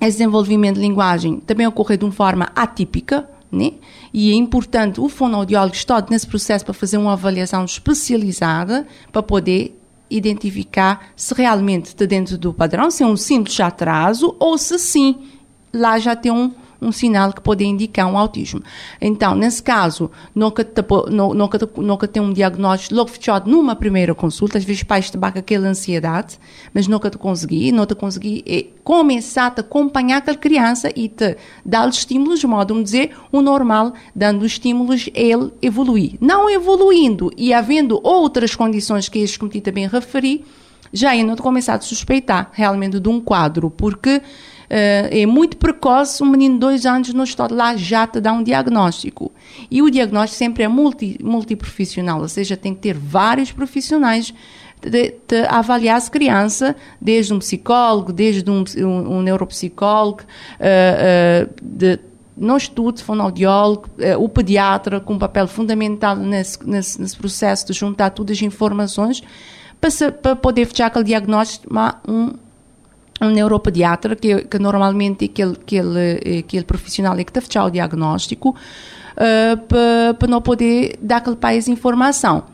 Speaker 6: esse desenvolvimento de linguagem também ocorre de uma forma atípica, né? E é importante o fonoaudiólogo estar nesse processo para fazer uma avaliação especializada para poder identificar se realmente está dentro do padrão, se é um simples atraso ou se sim, lá já tem um um sinal que pode indicar um autismo. Então, nesse caso, nunca, te, nunca, nunca tem um diagnóstico logo fechado numa primeira consulta, às vezes pais te bacam aquela ansiedade, mas nunca te consegui, não te consegui é começar a acompanhar aquela criança e te dar estímulos, de modo a dizer, o normal, dando estímulos, ele evoluir. Não evoluindo e havendo outras condições que estes, como também referi, já ainda começar a suspeitar realmente de um quadro, porque é muito precoce, um menino de dois anos no estado lá já te dá um diagnóstico. E o diagnóstico sempre é multi, multiprofissional, ou seja, tem que ter vários profissionais de, de avaliar a criança, desde um psicólogo, desde um, um, um neuropsicólogo, uh, uh, de fonoaudiólogo, o pediatra, com um papel fundamental nesse, nesse, nesse, processo de juntar todas as informações para, para poder fechar aquele diagnóstico, um um neuropediatra, que, que normalmente é aquele, aquele, aquele profissional é que está o diagnóstico, uh, para, para não poder dar aquele país informação.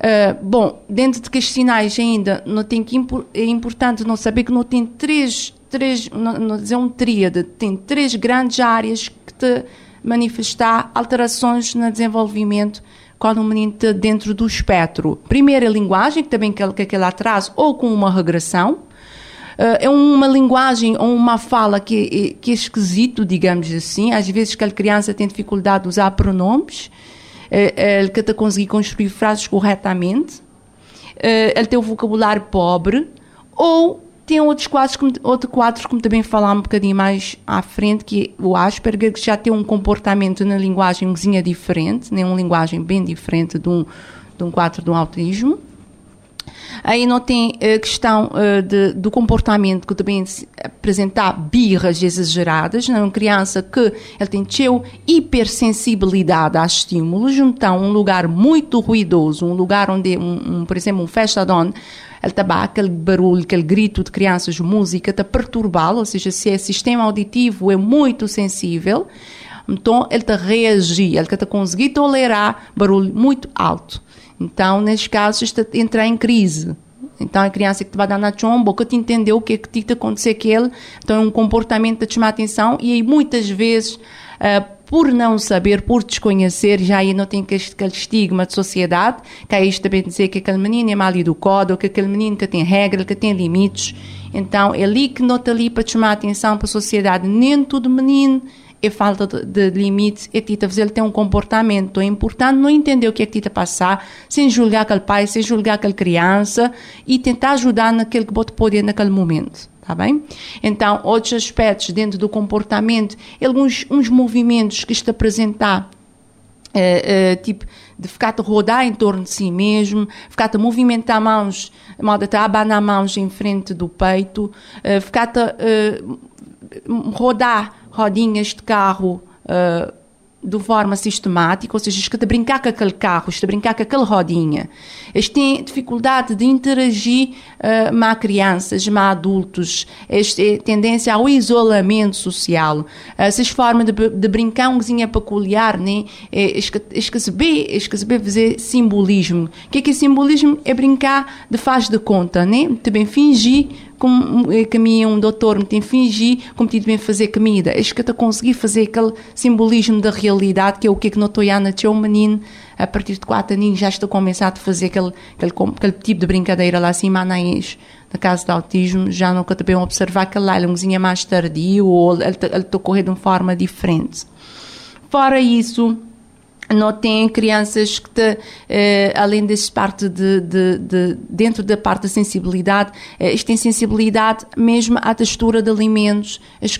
Speaker 6: Uh, bom, dentro de que sinais ainda não tem que é importante não saber que não tem três, três não, não dizer um tríade, tem três grandes áreas que te manifestar alterações no desenvolvimento quando o menino está dentro do espectro. Primeiro, a linguagem, que também que aquele atraso, ou com uma regressão, é uma linguagem ou uma fala que, que é esquisito, digamos assim. Às vezes que a criança tem dificuldade de usar pronomes, ele que está conseguir construir frases corretamente, ele tem o vocabulário pobre, ou tem outros quadros, outro quadros, como também falar um bocadinho mais à frente, que é o Asperger, que já tem um comportamento na linguagem diferente, né, uma linguagem bem diferente de um, de um quadro do autismo. Aí não tem a questão uh, de, do comportamento que também apresentar birras exageradas, não uma criança que ele tem teu hipersensibilidade a estímulos, então um lugar muito ruidoso, um lugar onde, um, um por exemplo, um festa don ele está aquele barulho, aquele grito de crianças, música, está perturbá-lo, ou seja, se é sistema auditivo é muito sensível, então ele está reagir, ele está conseguir tolerar barulho muito alto. Então, neste caso, está a entrar em crise. Então, a criança que te vai dar na chomba, que te entendeu o que é que te aconteceu aquele, então é um comportamento de chamar atenção e aí muitas vezes, uh, por não saber, por desconhecer, já aí não tem aquele estigma de sociedade, que aí isto também dizer que aquele menino é mal educado, ou que aquele menino que tem regras, que tem limites. Então, é ali que está ali para chamar atenção para a sociedade. Nem todo menino é falta de, de limites, é tita fazer ele ter um comportamento. É importante não entender o que é que tita passar, sem julgar aquele pai, sem julgar aquela criança e tentar ajudar naquele que pode poder naquele momento. Tá bem? Então, outros aspectos dentro do comportamento, alguns uns movimentos que isto apresentar, é, é, tipo, de ficar a rodar em torno de si mesmo, ficar a movimentar mãos, modo a abanar mãos em frente do peito, é, ficar a rodar rodinhas de carro uh, de forma sistemática, ou seja, que de brincar com aquele carro, de brincar com aquela rodinha. Eles têm dificuldade de interagir uh, com crianças, com adultos. Eles têm tendência ao isolamento social. Essas formas de, de brincar um coisinha peculiar, né? Eles eles que fazer simbolismo. O que é que é simbolismo? É brincar de faz de conta, né? Também fingir como é que um doutor me tem fingir como te bem fazer comida. Acho que eu consegui fazer aquele simbolismo da realidade, que é o que é que não estou a nascer um menino, a partir de quatro aninhos já estou começando a fazer aquele, aquele, aquele tipo de brincadeira lá assim, manães na casa de autismo, já nunca também observar que lá ele é um mais tardio ou ele está a correr de uma forma diferente. Fora isso, não tem crianças que, te, eh, além dessa parte de, de, de, dentro da parte da sensibilidade, eh, têm sensibilidade mesmo à textura de alimentos, as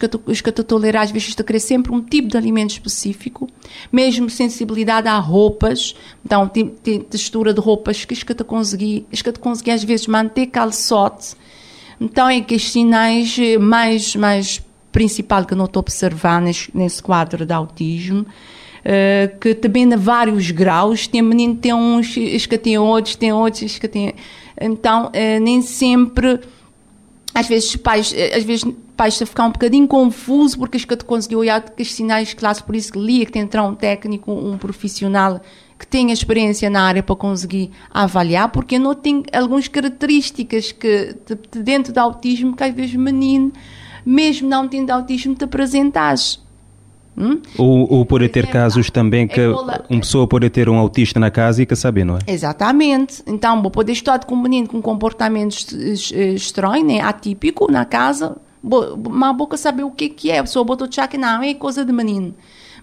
Speaker 6: tolerar, às vezes, querer sempre um tipo de alimento específico, mesmo sensibilidade a roupas, então, tem, tem textura de roupas que te consegui, te consegui às vezes manter calçote, então é que os sinais eh, mais, mais principal que não estou a observar nesse, nesse quadro de autismo, Uh, que também há vários graus. Tem menino tem uns, que tem outros, tem outros, que tem. Então, uh, nem sempre. Às vezes, pais, eh, às vezes, pais a ficar um bocadinho confuso porque acho que te conseguiu olhar que os sinais de classe, por isso que lia que tem que entrar um técnico, um profissional que tenha experiência na área para conseguir avaliar, porque não tem algumas características que de, dentro do autismo que às vezes menino, mesmo não tendo autismo, te apresentas.
Speaker 7: Hum? Ou, ou pode ter casos também que uma pessoa pode ter um autista na casa e que sabe, não é?
Speaker 6: Exatamente. Então, vou poder estar com um menino com comportamento estranho, né? atípico na casa, mas vou saber o que, que é. A pessoa botou que não, é coisa de menino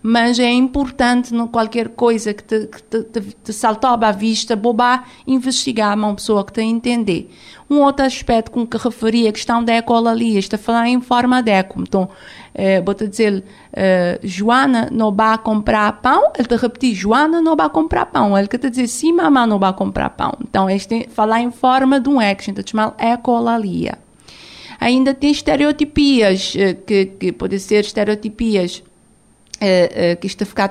Speaker 6: mas é importante no qualquer coisa que te, que te, te, te à vista, bobar, investigar uma pessoa que te entender. Um outro aspecto com que referia a questão da ecolalia, está a falar em forma de eco. Então, eh, vou-te dizer, eh, Joana não vai comprar pão, ele te repetir, Joana não vai comprar pão. Ele que te dizer, sim, mamãe não vai comprar pão. Então, este falar em forma de um eco, então, chama ecolalia. Ainda tem estereotipias, eh, que, que podem ser estereotipias uh, que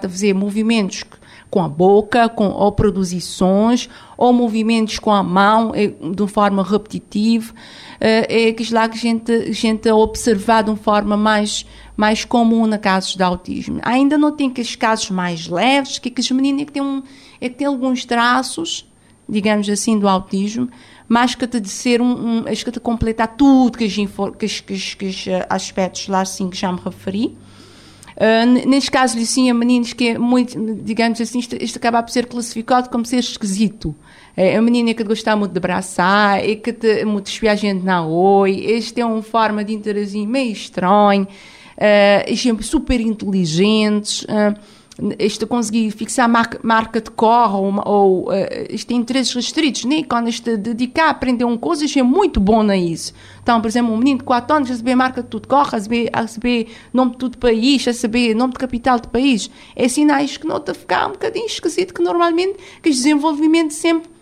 Speaker 6: a fazer movimentos com a boca, com, ou produzir sons, ou movimentos com a mão, é, de uma forma repetitiva. É, que lá que a gente, gente observar de uma forma mais, mais comum na casos de autismo. Ainda não tem aqueles casos mais leves, que, que os meninos é que têm, um, é que têm alguns traços, digamos assim, do autismo, mas que te de ser um, um que te completar tudo que os, que, que, que, aspectos lá assim que já me referi. Uh, neste caso, sim, há meninos que é muito, digamos assim, isto, isto acaba por ser classificado como ser esquisito. É, é uma menina que gosta muito de abraçar, e que te, muito gente na oi, este é uma forma de interagir meio estranho, uh, super inteligentes. Uh, este conseguir fixar marca, marca de cor ou, ou uh, este interesses restritos, nem quando este dedicar a aprender uma coisa, é muito bom nisso. Então, por exemplo, um menino de 4 anos a saber marca de tudo cor, a saber, a saber nome de tudo país, a saber nome de capital de país, é sinais que não a ficar um bocadinho esquisito, que normalmente que os desenvolvimentos sempre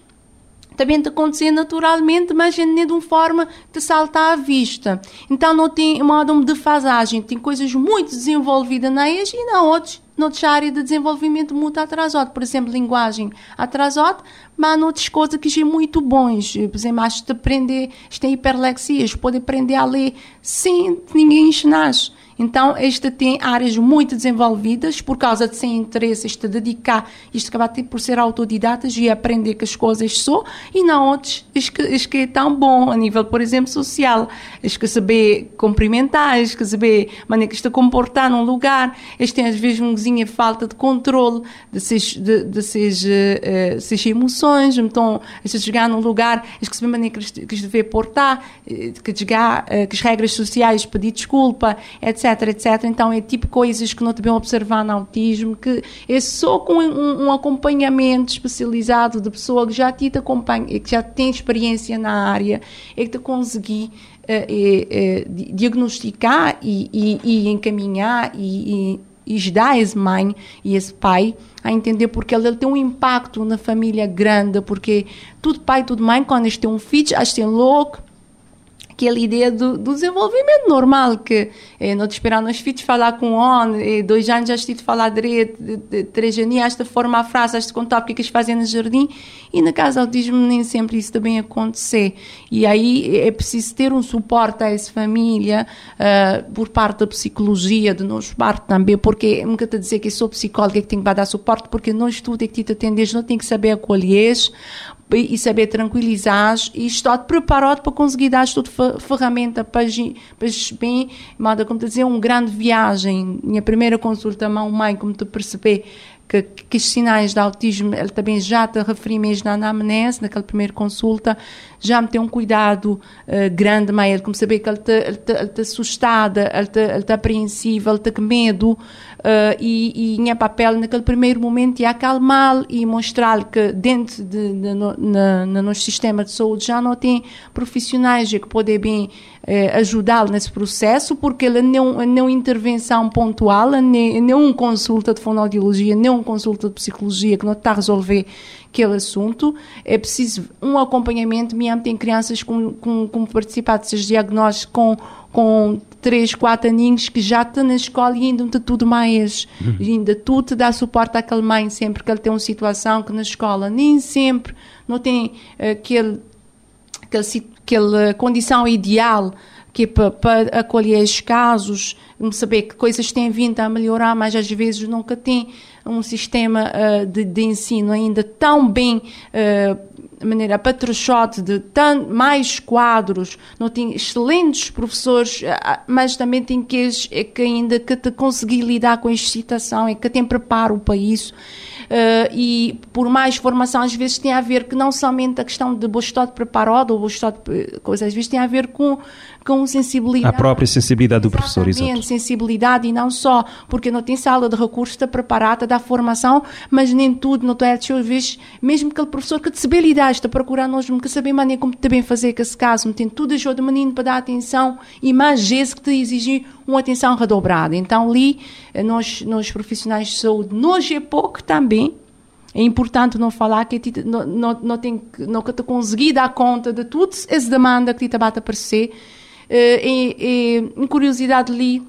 Speaker 6: também te acontecer naturalmente, mas de uma forma que salta à vista. Então não tem modo de fazagem, tem coisas muito desenvolvidas na ES e na outros noutra área de desenvolvimento muito atrasado, por exemplo, linguagem atrasada, mas noutras coisas que são muito bons, por exemplo, acho que aprender, tem hiperlexias, pode aprender a ler sem ninguém ensinar. Então, este tem áreas muito desenvolvidas por causa de sem interesse, este dedicar, isto acaba por ser autodidatas e aprender que as coisas são, e não outros, isto que, isto que é tão bom a nível, por exemplo, social, isto que saber cumprimentar, isto que saber maneira que está comportar num lugar, este tem às vezes uma cozinha falta de controle de suas, de, de uh, emoções, então, este chegar num lugar, isto que saber maneira que, que deve portar, eh, que chegar, uh, que as regras sociais, pedir desculpa, etc etc, Então é tipo coisas que não devemos observar no autismo, que é só com um, um acompanhamento especializado de pessoa que já te acompanha, que já tem experiência na área, é que te conseguir é, é, diagnosticar e, e, e encaminhar e, e, ajudar esse mãe e esse pai a entender porque ele, ele, tem um impacto na família grande, porque tudo pai, tudo mãe, quando eles têm um filho, eles têm louco, aquela ideia do, do, desenvolvimento normal, que é, não te esperar nos filhos falar com um e dois anos já estive a falar direito, de, de, três anos, esta forma a frase, de contar porque é que eles fazem no jardim, e na casa autismo nem sempre isso também acontecer. E aí é preciso ter um suporte a essa família, uh, por parte da psicologia, de nós parte também, porque nunca te dizer que sou psicóloga que tenho que dar suporte, porque nós tudo é que te atender, não tem que saber acolher, e saber tranquilizar e estar preparado para conseguir dar tudo ferramenta para, bem, modo como te dizer, uma grande viagem. Minha primeira consulta mãe, como tu perceber, que, que os sinais de autismo, ele também já te referi mesmo na anamnese, naquela primeira consulta, já me tem um cuidado uh, grande, mas ele, como saber que ele está tá assustada, ele está tá apreensiva, ele está com medo, uh, e, e em papel naquele primeiro momento é acalmá-lo e mostrar-lhe que dentro de, de, na, no nosso sistema de saúde já não tem profissionais que podem bem uh, ajudá-lo nesse processo, porque ele não uma intervenção pontual, nem, não consulta de fonoaudiologia, uma consulta de psicologia que não está a resolver aquele assunto. É preciso um acompanhamento, mesmo tem crianças com, com, com participado desses diagnósticos com, com 3, 4 aninhos que já estão na escola e ainda tudo mais. Uhum. Ainda tudo te dá suporte àquele mãe sempre que ele tem uma situação que na escola nem sempre não tem uh, aquele, aquele, aquela condição ideal que é para, para acolher esses casos, saber que coisas têm vindo a melhorar, mas às vezes nunca tem um sistema uh, de, de, ensino ainda tão bem uh, maneira patrochote de tan, mais quadros, não tem excelentes professores, mas também tem que, que ainda que te conseguir lidar com a excitação e que tem preparo para isso. Uh, e por mais formação às vezes tem a ver que não somente a questão de de preparado ou de coisa, às vezes tem a ver com com sensibilidade.
Speaker 7: A própria sensibilidade do professor, exato.
Speaker 6: sensibilidade e não só, porque não tem sala de recursos está preparada da formação, mas nem tudo, não é, às vezes, mesmo aquele professor que lidar, está a procurar nós, que saber maneira como também fazer que esse caso, não tem tudo ajuda o menino para dar atenção e mais vezes que te exigir uma atenção redobrada. Então, ali, eh, nós, nós profissionais de saúde, nós é pouco também, é importante não falar que não, não, não tem não que te conseguir dar conta de tudo essa demanda que te bate a aparecer. Eh, e, e, curiosidade li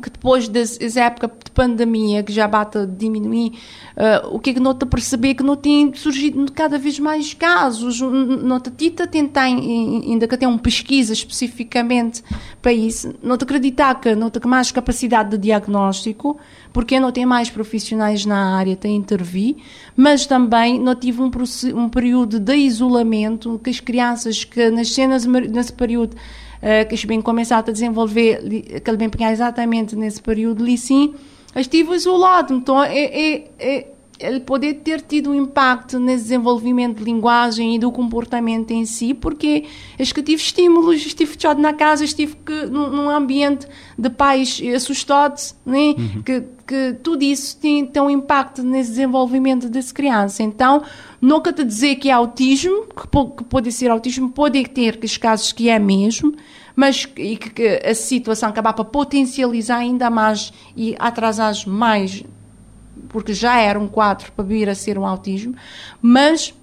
Speaker 6: que depois dessa época de pandemia que já bate a diminuir, uh, o que é que nota perceber que não tem surgido cada vez mais casos, nota tita tentar ainda que tem uma pesquisa especificamente para isso, nota acreditar que nota que mais capacidade de diagnóstico, porque não tem mais profissionais na área a intervir, mas também não tive um, um período de isolamento que as crianças que nasceram nesse período uh, que bem começaram a desenvolver, aquele bem pegar exatamente nesse período ali sim, estive isolado, então é, é, é, ele poder ter tido um impacto nesse desenvolvimento de linguagem e do comportamento em si, porque acho que tive estímulos, estive fechado na casa, estive que, num, num ambiente de pais assustados, né? Uhum. que, que tudo isso tem, tem um impacto nesse desenvolvimento dessa criança. Então, nunca te dizer que é autismo, que, que pode ser autismo, pode ter que os casos que é mesmo, mas e que, que a situação acabar para potencializar ainda mais e atrasar mais porque já era um quadro para vir a ser um autismo, mas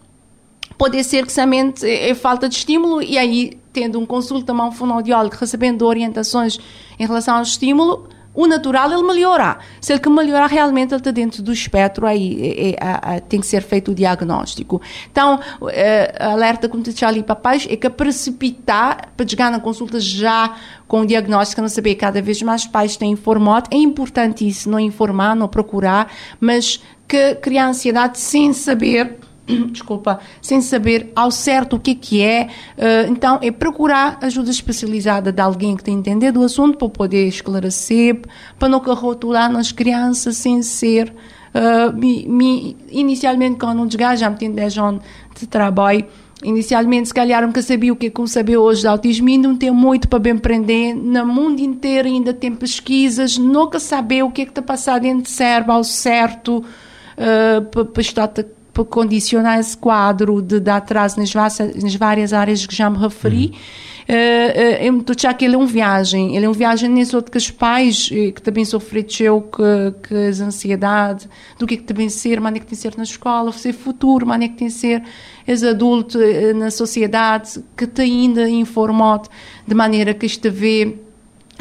Speaker 6: pode ser que somente é, é falta de estímulo e aí, tendo um consulta a um fonoaudiólogo, recebendo orientações em relação ao estímulo, o natural ele melhora. Se ele que melhorar, realmente ele está dentro do espectro, aí é, é, é, tem que ser feito o diagnóstico. Então, é, alerta, como te ali, papais, é que precipitar para chegar na consulta já com o diagnóstico, não saber, cada vez mais pais têm informado. É importante isso, não informar, não procurar, mas que criar ansiedade sem saber desculpa, sem saber ao certo o que é que é, uh, então é procurar ajuda especializada de alguém que tem entender do assunto para poder esclarecer, para não rotular nas crianças sem ser uh, me, me, inicialmente quando um desgaste já me tem 10 anos de trabalho Inicialmente, se calhar, nunca sabia o que é que saber hoje de autismo, ainda não tem muito para bem aprender. No mundo inteiro ainda tem pesquisas, nunca saber o que é que está passando dentro do cérebro ao certo, uh, para, para estar condicionar esse quadro de, de atraso nas, nas várias áreas que já me referi. Uhum uh, uh, que ele é um viagem, ele é um viagem nesse outro que os pais eh, que também sofreram que, que as ansiedade, do que é que também ser, mas é que tem que ser na escola, ser futuro, mas é que tem que ser és adulto na sociedade, que te ainda informado de maneira que este vê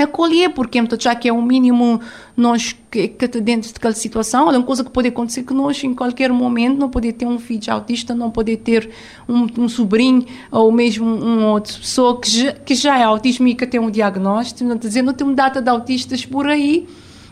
Speaker 6: acolher, porque já que é o mínimo nós que, que dentro daquela situação, é uma coisa que pode acontecer que nós em qualquer momento não poder ter um filho autista, não poder ter um, um sobrinho ou mesmo um outra pessoa que já, que já é autismo e que tem um diagnóstico, não dizer, não tem data de autistas por aí,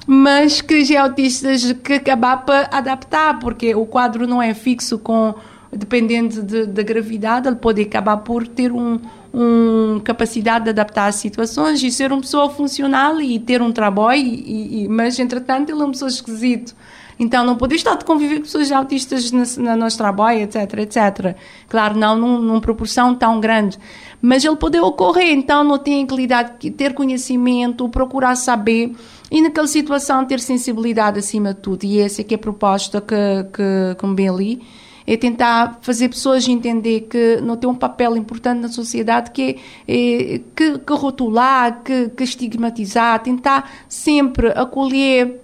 Speaker 6: mas que já é autistas que acabar para adaptar, porque o quadro não é fixo com dependendo de, da gravidade, ele pode acabar por ter um, uma capacidade de adaptar às situações e ser uma pessoa funcional e ter um trabalho, e, e, mas entretanto ele é uma pessoa esquisito. Então não pode estar de conviver com pessoas autistas no, no nosso trabalho, etc, etc. Claro, não num, numa proporção tão grande. Mas ele pode ocorrer, então não tem que lidar, ter conhecimento, procurar saber e naquela situação ter sensibilidade acima de tudo. E essa é que é a proposta que, que, que me ali é tentar fazer pessoas entender que não tem um papel importante na sociedade que é, é que, que, rotular, que, que estigmatizar, tentar sempre acolher.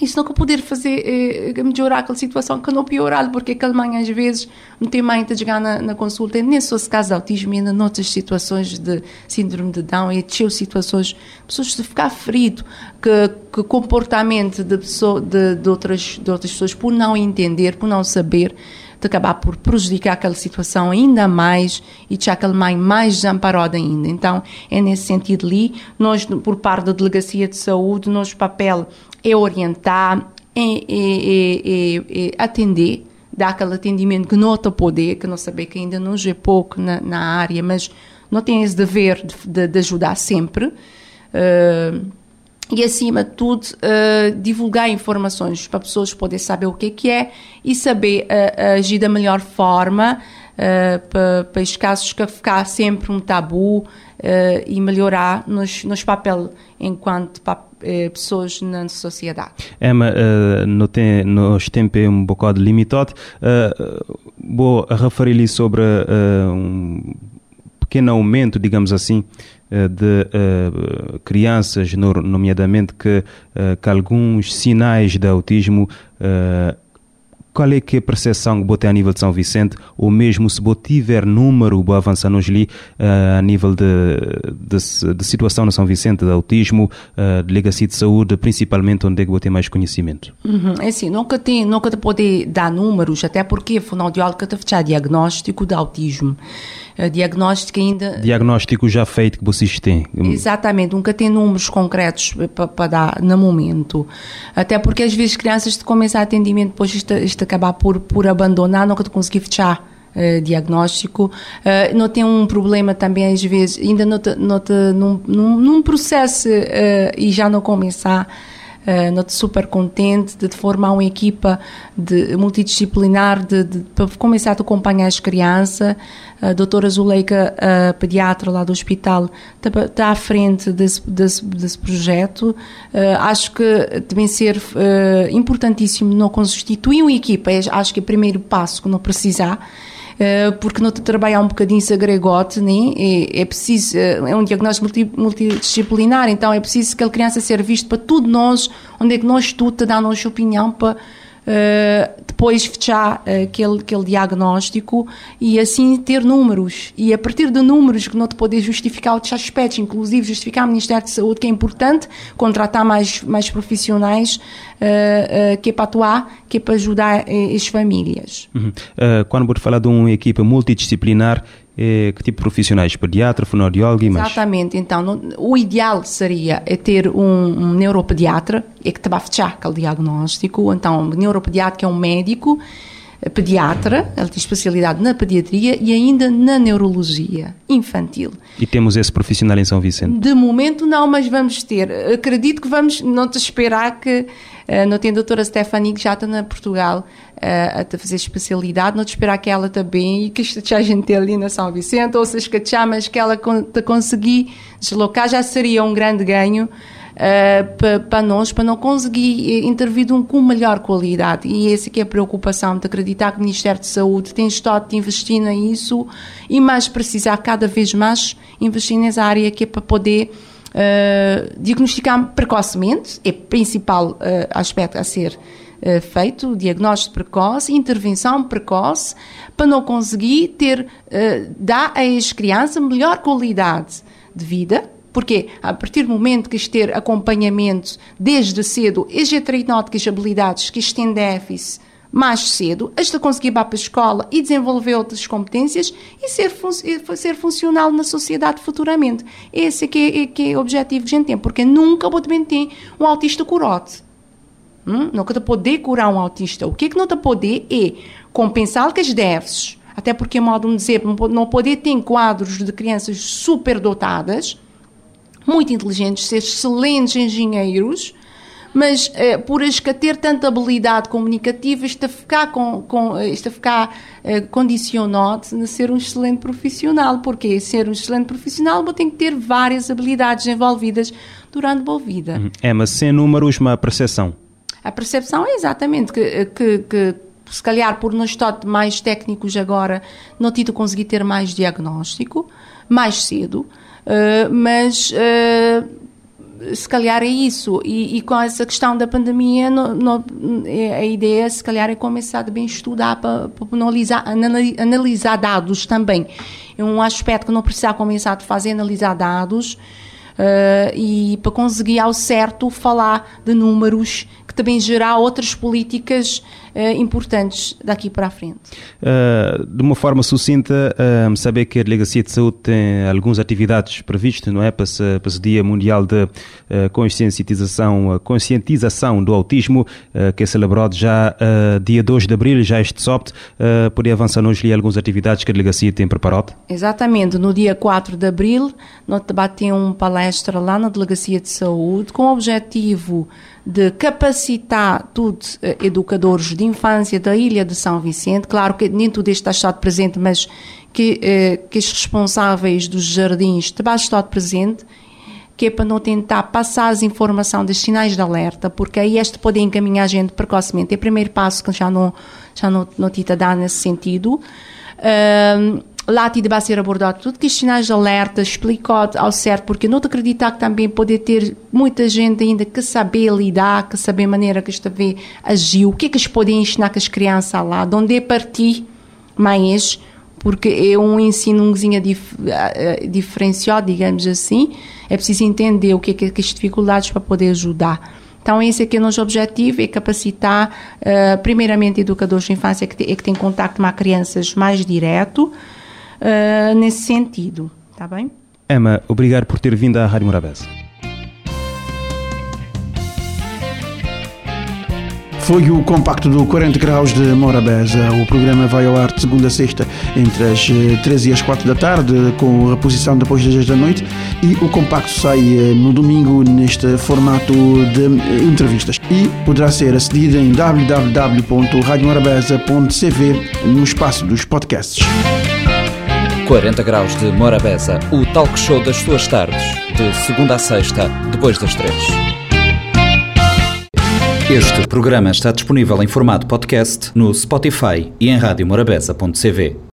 Speaker 6: Isso que poder fazer eh, melhorar aquela situação que não piorar, porque aquela mãe às vezes não tem mãe de chegar na, na consulta, nem só se caso de autismo, ainda noutras situações de síndrome de Down e de situações, pessoas de ficar ferido, que, que comportamento de, pessoa, de, de, outras, de outras pessoas por não entender, por não saber, de acabar por prejudicar aquela situação ainda mais e deixar aquela mãe mais desamparada ainda. Então, é nesse sentido ali, nós, por parte da Delegacia de Saúde, nosso papel é orientar, é, é, é, é atender, dar aquele atendimento que está poder, que não saber que ainda não é pouco na, na área, mas não tem esse dever de, de, de ajudar sempre. Uh, e, acima de tudo, uh, divulgar informações para pessoas poderem saber o que é que é e saber uh, agir da melhor forma uh, para, para esses casos que ficar sempre um tabu e melhorar nos, nos papel enquanto pessoas na sociedade.
Speaker 7: Emma, uh, no tem, nós tempo é um bocado limitado. Vou referir-lhe sobre um pequeno aumento, digamos assim, eh, de uh, crianças, nomeadamente que, uh, que alguns sinais de autismo qual é que é a percepção que você a nível de São Vicente, ou mesmo se você tiver número para avançar nos ali uh, a nível de, de, de, situação no São Vicente, de autismo, uh, delegacia de saúde, principalmente onde é que você tem mais conhecimento?
Speaker 6: Uhum, é assim, nunca tem, nunca te pode dar números, até porque, afinal de contas, te fechar diagnóstico de autismo. Uh, diagnóstico ainda...
Speaker 7: Diagnóstico já feito que vocês têm.
Speaker 6: Exatamente, nunca tem números concretos para dar no momento. Até porque às vezes crianças de começar atendimento, depois isto, isto acabar por, por abandonar, nunca te conseguir fechar. Uh, diagnóstico. Uh, não tem um problema também, às vezes, ainda não te, não te, num, num, num processo uh, e já não começar. Uh, super contente de formar uma equipa de, multidisciplinar de, de, para começar a acompanhar as crianças. A doutora Zuleika, a pediatra lá do hospital, está, tá à frente desse, desse, desse projeto. Uh, acho que deve ser uh, importantíssimo não constituir uma equipa. É, acho que é o primeiro passo que não precisar porque não trabalhar um bocadinho esse agregote, né? é, é preciso, é um diagnóstico multi, multidisciplinar, então é preciso que a criança seja vista para tudo nós, onde é que nós tudo te dá a nossa opinião para Uh, depois fechar uh, aquele, aquele diagnóstico e assim ter números. E a partir de números que não te poder justificar outros aspectos, inclusive justificar o Ministério de Saúde, que é importante, contratar mais, mais profissionais uh, que é para atuar, que é para ajudar as famílias.
Speaker 7: Uhum. quando vou falar de uma equipe multidisciplinar, é, que tipo de profissionais? Pediatra, fonoaudiólogo e mais?
Speaker 6: Exatamente. Então, no, o ideal seria é ter um, um neuropediatra é que te vai fechar aquele diagnóstico. Então, o neuropediatra é um médico, pediatra, ele tem especialidade na pediatria e ainda na neurologia infantil.
Speaker 7: E temos esse profissional em São Vicente?
Speaker 6: De momento não, mas vamos ter. Acredito que vamos não te esperar que uh, não tem a doutora Stephanie que já está na Portugal uh, a fazer especialidade, não te esperar que ela também e que a gente ali na São Vicente, ou se escachar, mas que ela te conseguir deslocar já seria um grande ganho uh, para nós, para não conseguir intervir com melhor qualidade. E essa que é a preocupação de acreditar que o Ministério de Saúde tem estado de investir nisso e mais precisar cada vez mais investir nessa área que é para poder uh, diagnosticar precocemente, é o principal uh, aspecto a ser feito, diagnóstico precoce, intervenção precoce, para não conseguir ter, dar a as crianças melhor qualidade de vida, porque a partir do momento que ter acompanhamento desde cedo, as as habilidades que têm déficit mais cedo, hasta conseguir ir para a escola e desenvolver outras competências e ser, fun ser funcional na sociedade futuramente. Esse é que é, é, que é o objetivo que a gente tem, porque nunca vou também ter um autista curote. Hum? Nunca te poder curar um autista. O que é que não te poder é compensar que as déficits, até porque, modo de dizer, não poder ter quadros de crianças superdotadas, muito inteligentes, ser excelentes engenheiros, mas eh, por ter tanta habilidade comunicativa, está a ficar, com, com, eh, está a ficar eh, condicionado a ser um excelente profissional, porque ser um excelente profissional ter que ter várias habilidades envolvidas durante a vida. Uhum.
Speaker 7: É, mas sem números, uma percepção.
Speaker 6: A percepção é exatamente que, que, que se calhar por nós estar mais técnicos agora, não tido conseguir ter mais diagnóstico, mais cedo, uh, mas uh, se calhar é isso. E, e, com essa questão da pandemia, no, no, é, a ideia, se calhar, é começar bem estudar para, para analisar, analisar dados também. É um aspecto que não precisa começar a fazer, analisar dados. Uh, e para conseguir ao certo falar de números que também gerar outras políticas uh, importantes daqui para a frente.
Speaker 7: Uh, de uma forma sucinta, uh, saber que a Delegacia de Saúde tem algumas atividades previstas, não é? Para esse, para esse Dia Mundial de conscientização, conscientização do Autismo, que é celebrado já dia 2 de abril, já este SOPT. Uh, poderia avançar-nos ali algumas atividades que a Delegacia tem preparado?
Speaker 6: Exatamente. No dia 4 de abril, nós debatemos uma palestra lá na Delegacia de Saúde com o objetivo de capacitar todos educadores de infância da Ilha de São Vicente, claro que nem tudo está estado presente, mas que, uh, que os responsáveis dos jardins também estão presente, que é para não tentar passar as informações dos sinais de alerta, porque aí este pode encaminhar a gente precocemente. É o primeiro passo que já não, já não, não te dá nesse sentido. Uh, lá te vai ser abordado tudo que os sinais de alerta explicado ao certo, porque não te acreditar que também pode ter muita gente ainda que saber lidar, que saber a maneira que esta vê agiu, o que é que eles podem ensinar com as crianças lá, de onde é partir mais, porque é um ensino um dif, uh, diferenciado, digamos assim, é preciso entender o que é que, que as dificuldades para poder ajudar. Então, esse aqui é o nosso objetivo, é capacitar, uh, primeiramente, educadores de infância que, te, é que têm contato com crianças mais direto, uh, nesse sentido. Está bem?
Speaker 7: Emma, obrigado por ter vindo à Rádio Morabeza.
Speaker 1: Foi o compacto do 40 graus de Morabeza. O programa vai ao ar de segunda a sexta entre as 13 eh, e as 4 da tarde, com reposição depois das 10 da noite. E o compacto sai eh, no domingo neste formato de entrevistas. E poderá ser acedido em www.radiomorabeza.cv no espaço dos podcasts.
Speaker 5: 40 Graus de Morabeza, o talk show das suas tardes, de segunda a sexta, depois das três. Este programa está disponível em formato podcast no Spotify e em radiomorabeza.cv.